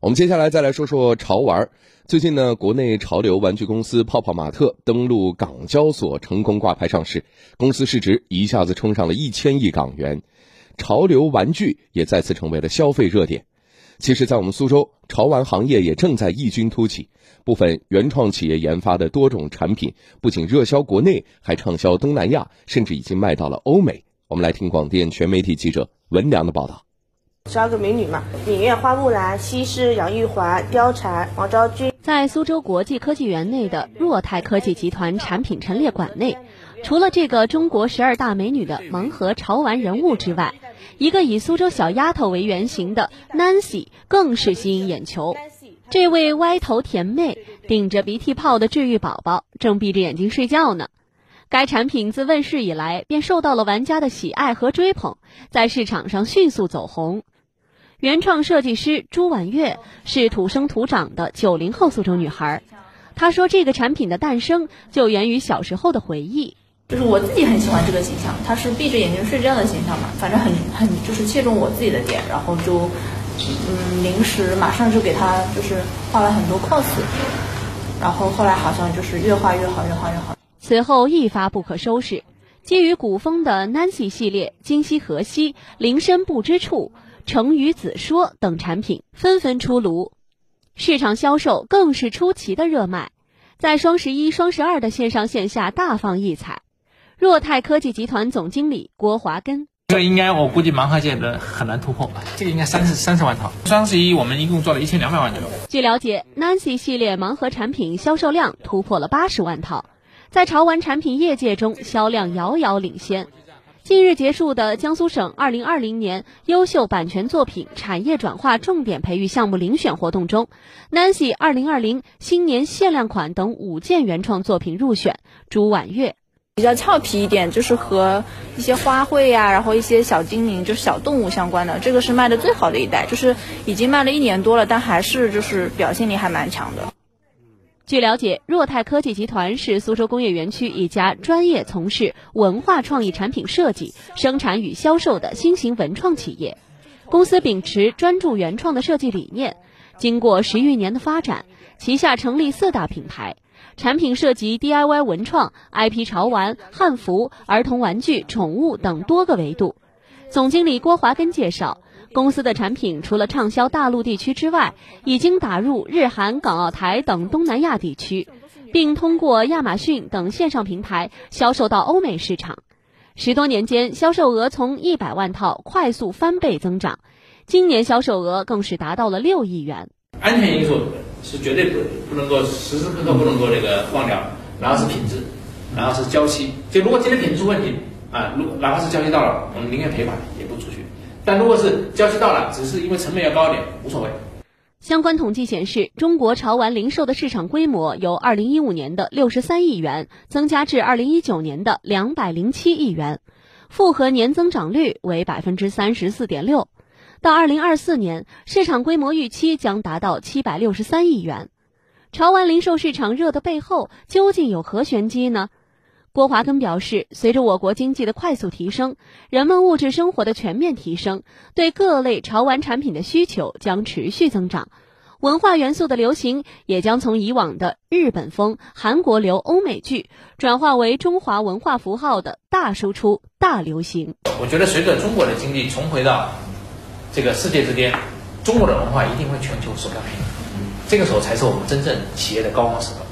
我们接下来再来说说潮玩。最近呢，国内潮流玩具公司泡泡玛特登陆港交所，成功挂牌上市，公司市值一下子冲上了一千亿港元，潮流玩具也再次成为了消费热点。其实，在我们苏州，潮玩行业也正在异军突起，部分原创企业研发的多种产品不仅热销国内，还畅销东南亚，甚至已经卖到了欧美。我们来听广电全媒体记者文良的报道。十二个美女嘛，芈月、花木兰、西施、杨玉环、貂蝉、王昭君。在苏州国际科技园内的若泰科技集团产品陈列馆内，除了这个中国十二大美女的盲盒潮玩人物之外，一个以苏州小丫头为原型的 Nancy 更是吸引眼球。这位歪头甜妹顶着鼻涕泡的治愈宝宝，正闭着眼睛睡觉呢。该产品自问世以来便受到了玩家的喜爱和追捧，在市场上迅速走红。原创设计师朱婉月是土生土长的九零后苏州女孩，她说这个产品的诞生就源于小时候的回忆。就是我自己很喜欢这个形象，她是闭着眼睛睡觉的形象嘛，反正很很就是切中我自己的点，然后就嗯临时马上就给她就是画了很多 cos，然后后来好像就是越画越好，越画越好。此后一发不可收拾，基于古风的 Nancy 系列、今夕何夕、林深不知处。成语子说等产品纷纷出炉，市场销售更是出奇的热卖，在双十一、双十二的线上线下大放异彩。若泰科技集团总经理郭华根：这应该我估计盲盒界的很难突破吧，这个应该三十三十万套。双十一我们一共做了一千两百万左右。据了解，Nancy 系列盲盒产品销售量突破了八十万套，在潮玩产品业界中销量遥遥领先。近日结束的江苏省二零二零年优秀版权作品产业转化重点培育项目遴选活动中，Nancy 二零二零新年限量款等五件原创作品入选。朱婉月比较俏皮一点，就是和一些花卉呀，然后一些小精灵，就是小动物相关的，这个是卖的最好的一代，就是已经卖了一年多了，但还是就是表现力还蛮强的。据了解，若泰科技集团是苏州工业园区一家专业从事文化创意产品设计、生产与销售的新型文创企业。公司秉持专注原创的设计理念，经过十余年的发展，旗下成立四大品牌，产品涉及 DIY 文创、IP 潮玩、汉服、儿童玩具、宠物等多个维度。总经理郭华根介绍。公司的产品除了畅销大陆地区之外，已经打入日韩、港澳台等东南亚地区，并通过亚马逊等线上平台销售到欧美市场。十多年间，销售额从一百万套快速翻倍增长，今年销售额更是达到了六亿元。安全因素是绝对不不能够时时刻刻不能够这个忘掉，然后是品质，然后是交期。就如果今天品质出问题啊，如哪怕是交期到了，我们宁愿赔款也不出去。但如果是交期到了，只是因为成本要高一点，无所谓。相关统计显示，中国潮玩零售的市场规模由二零一五年的六十三亿元增加至二零一九年的两百零七亿元，复合年增长率为百分之三十四点六。到二零二四年，市场规模预期将达到七百六十三亿元。潮玩零售市场热的背后，究竟有何玄机呢？郭华根表示，随着我国经济的快速提升，人们物质生活的全面提升，对各类潮玩产品的需求将持续增长，文化元素的流行也将从以往的日本风、韩国流、欧美剧，转化为中华文化符号的大输出、大流行。我觉得，随着中国的经济重回到这个世界之巅，中国的文化一定会全球首当其冲，这个时候才是我们真正企业的高光时刻。